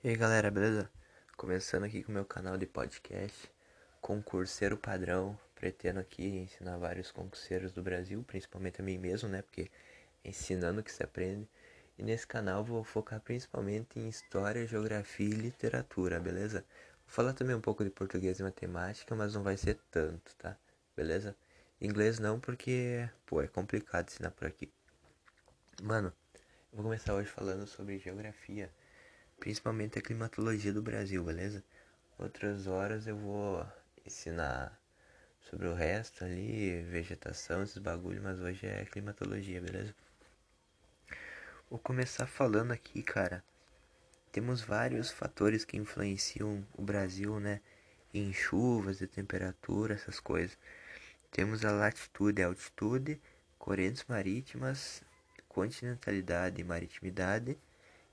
E aí galera, beleza? Começando aqui com o meu canal de podcast, concurseiro padrão, pretendo aqui ensinar vários concurseiros do Brasil, principalmente a mim mesmo, né? Porque ensinando que se aprende. E nesse canal vou focar principalmente em história, geografia e literatura, beleza? Vou falar também um pouco de português e matemática, mas não vai ser tanto, tá? Beleza? Inglês não, porque, pô, é complicado ensinar por aqui. Mano, eu vou começar hoje falando sobre geografia principalmente a climatologia do Brasil, beleza? Outras horas eu vou ensinar sobre o resto ali, vegetação, esses bagulho, mas hoje é climatologia, beleza? Vou começar falando aqui, cara. Temos vários fatores que influenciam o Brasil, né? Em chuvas e temperatura, essas coisas. Temos a latitude e altitude, correntes marítimas, continentalidade e maritimidade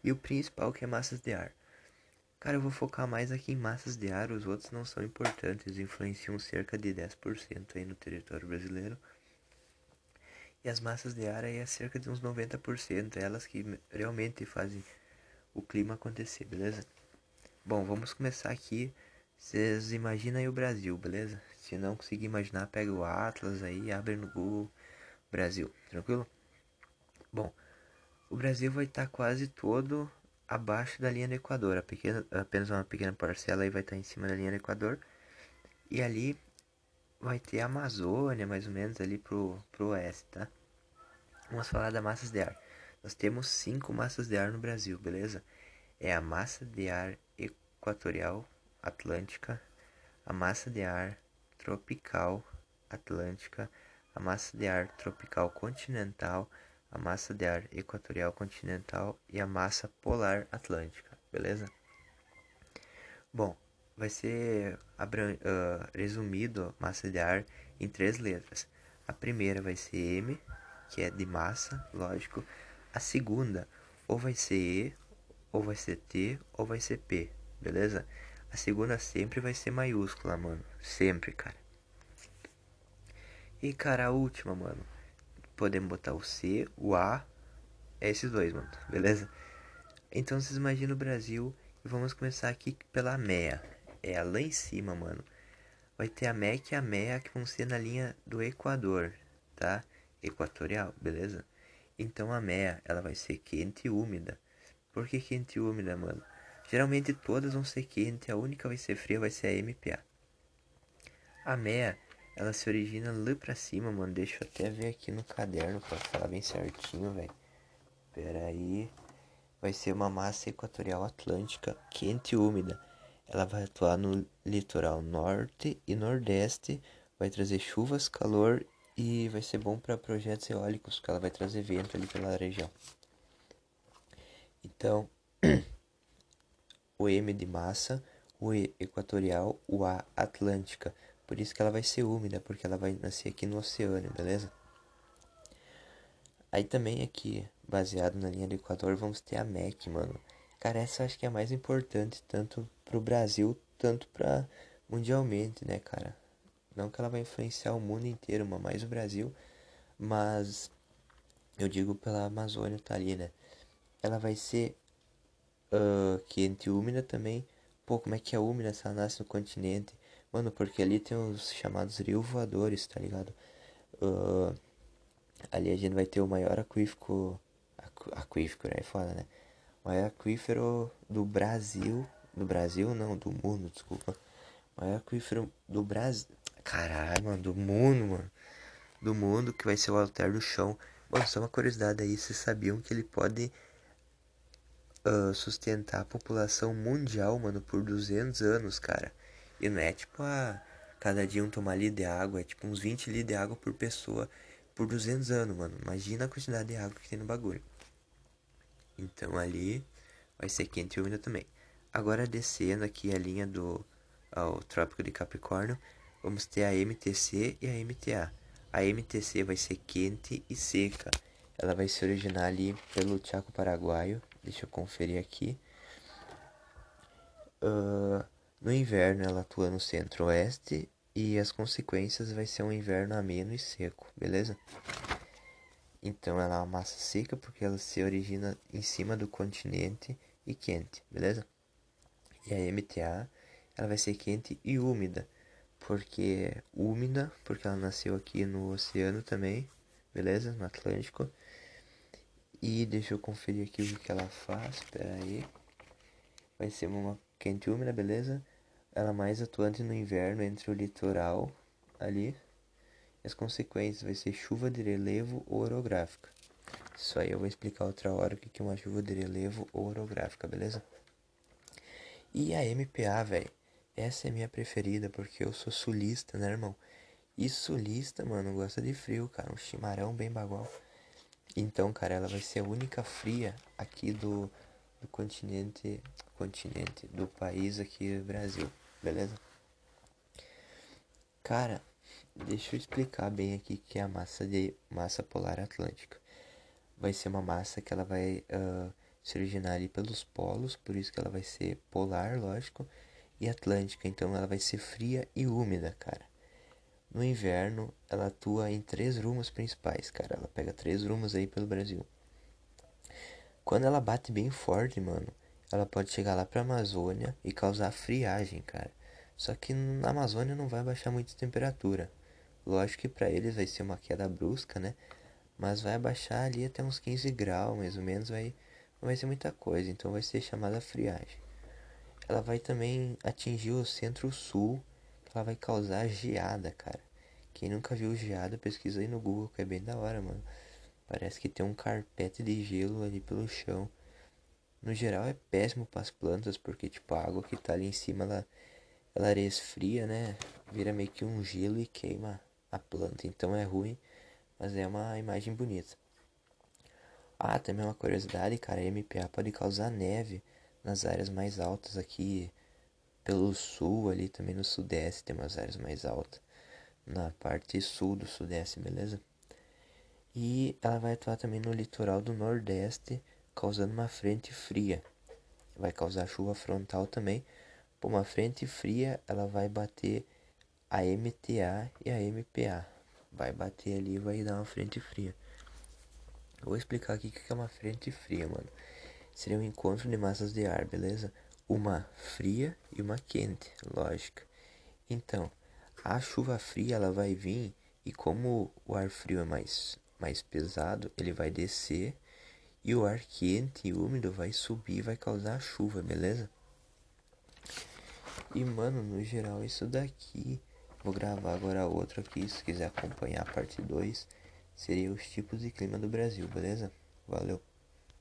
e o principal que é massas de ar. Cara, eu vou focar mais aqui em massas de ar, os outros não são importantes, influenciam cerca de 10% aí no território brasileiro. E as massas de ar aí é cerca de uns 90%, elas que realmente fazem o clima acontecer, beleza? Bom, vamos começar aqui. Vocês imaginam aí o Brasil, beleza? Se não conseguir imaginar, pega o Atlas aí, abre no Google Brasil, tranquilo? Bom, o Brasil vai estar quase todo abaixo da linha do Equador. Pequena, apenas uma pequena parcela aí vai estar em cima da linha do Equador. E ali vai ter a Amazônia, mais ou menos, ali pro, pro oeste, tá? Vamos falar da massas de ar. Nós temos cinco massas de ar no Brasil, beleza? É a massa de ar equatorial atlântica, a massa de ar tropical atlântica, a massa de ar tropical continental, a massa de ar equatorial continental e a massa polar atlântica, beleza? Bom, vai ser uh, resumido massa de ar em três letras. A primeira vai ser M, que é de massa, lógico. A segunda ou vai ser E, ou vai ser T, ou vai ser P, beleza? A segunda sempre vai ser maiúscula, mano. Sempre, cara. E, cara, a última, mano podemos botar o C, o A, é esses dois, mano, beleza? Então vocês imaginam o Brasil e vamos começar aqui pela MEA. É lá em cima, mano. Vai ter a MEC e a MEA que vão ser na linha do Equador, tá? Equatorial, beleza? Então a MEA, ela vai ser quente e úmida. Por que quente e úmida, mano? Geralmente todas vão ser quente, a única vai ser fria vai ser a MPA. A MEA ela se origina lá pra cima, mano. Deixa eu até ver aqui no caderno pra falar bem certinho, velho. Pera aí. Vai ser uma massa equatorial atlântica quente e úmida. Ela vai atuar no litoral norte e nordeste. Vai trazer chuvas, calor e vai ser bom para projetos eólicos, porque ela vai trazer vento ali pela região. Então, o M de massa, o E equatorial, o A atlântica por isso que ela vai ser úmida, porque ela vai nascer aqui no oceano, beleza? Aí também aqui, baseado na linha do Equador, vamos ter a MEC, mano. Cara, essa acho que é a mais importante, tanto pro Brasil, tanto pra mundialmente, né, cara? Não que ela vai influenciar o mundo inteiro, mais o Brasil. Mas eu digo pela Amazônia tá ali, né? Ela vai ser uh, quente úmida também. Pô, como é que é úmida se ela nasce no continente? Mano, porque ali tem os chamados rios voadores, tá ligado? Uh, ali a gente vai ter o maior aquífico. Aquífico, né? É foda, né? O maior aquífero do Brasil. Do Brasil, não, do mundo, desculpa. O maior aquífero do Brasil. Caralho, mano, do mundo, mano. Do mundo, que vai ser o altar do chão. Mano, só uma curiosidade aí, vocês sabiam que ele pode uh, sustentar a população mundial, mano, por 200 anos, cara. E não é tipo a cada dia um tomar litro de água, é tipo uns 20 litros de água por pessoa por 200 anos, mano. Imagina a quantidade de água que tem no bagulho. Então ali vai ser quente e úmido também. Agora descendo aqui a linha do ao Trópico de Capricórnio, vamos ter a MTC e a MTA. A MTC vai ser quente e seca. Ela vai se originar ali pelo Chaco Paraguaio. Deixa eu conferir aqui. Uh, no inverno ela atua no centro-oeste e as consequências vai ser um inverno ameno e seco, beleza? Então ela é uma massa seca porque ela se origina em cima do continente e quente, beleza? E a MTA, ela vai ser quente e úmida. Porque úmida, porque ela nasceu aqui no oceano também, beleza? No Atlântico. E deixa eu conferir aqui o que ela faz, espera aí. Vai ser uma quente úmida, beleza? Ela é mais atuante no inverno entre o litoral ali. As consequências vai ser chuva de relevo orográfica. Isso aí eu vou explicar outra hora o que é uma chuva de relevo orográfica, beleza? E a MPA, velho. Essa é minha preferida porque eu sou sulista, né, irmão? E sulista, mano, gosta de frio, cara. Um chimarrão bem bagual. Então, cara, ela vai ser a única fria aqui do, do continente, continente, do país aqui Brasil, beleza? Cara, deixa eu explicar bem aqui que é a massa de massa polar atlântica. Vai ser uma massa que ela vai uh, se originar ali pelos polos, por isso que ela vai ser polar, lógico, e atlântica, então ela vai ser fria e úmida, cara. No inverno, ela atua em três rumos principais, cara. Ela pega três rumos aí pelo Brasil. Quando ela bate bem forte, mano, ela pode chegar lá pra Amazônia e causar friagem, cara. Só que na Amazônia não vai baixar muito a temperatura. Lógico que para eles vai ser uma queda brusca, né? Mas vai abaixar ali até uns 15 graus, mais ou menos, vai não vai ser muita coisa, então vai ser chamada friagem. Ela vai também atingir o centro-sul, ela vai causar geada, cara. Quem nunca viu geada, pesquisa aí no Google, que é bem da hora, mano. Parece que tem um carpete de gelo ali pelo chão. No geral é péssimo para as plantas, porque tipo a água que tá ali em cima, ela, ela resfria, né? Vira meio que um gelo e queima a planta. Então é ruim, mas é uma imagem bonita. Ah, também uma curiosidade, cara, MPA pode causar neve nas áreas mais altas aqui pelo sul, ali também no sudeste tem umas áreas mais altas. Na parte sul do sudeste, beleza? E ela vai atuar também no litoral do nordeste, causando uma frente fria. Vai causar chuva frontal também. Por uma frente fria, ela vai bater a MTA e a MPA. Vai bater ali e vai dar uma frente fria. Vou explicar aqui o que é uma frente fria, mano. Seria um encontro de massas de ar, beleza? Uma fria e uma quente, lógico. Então, a chuva fria ela vai vir e como o ar frio é mais, mais pesado, ele vai descer e o ar quente e úmido vai subir vai causar chuva, beleza? E mano, no geral isso daqui. Vou gravar agora outro aqui, se quiser acompanhar a parte 2 seria os tipos de clima do Brasil, beleza? Valeu!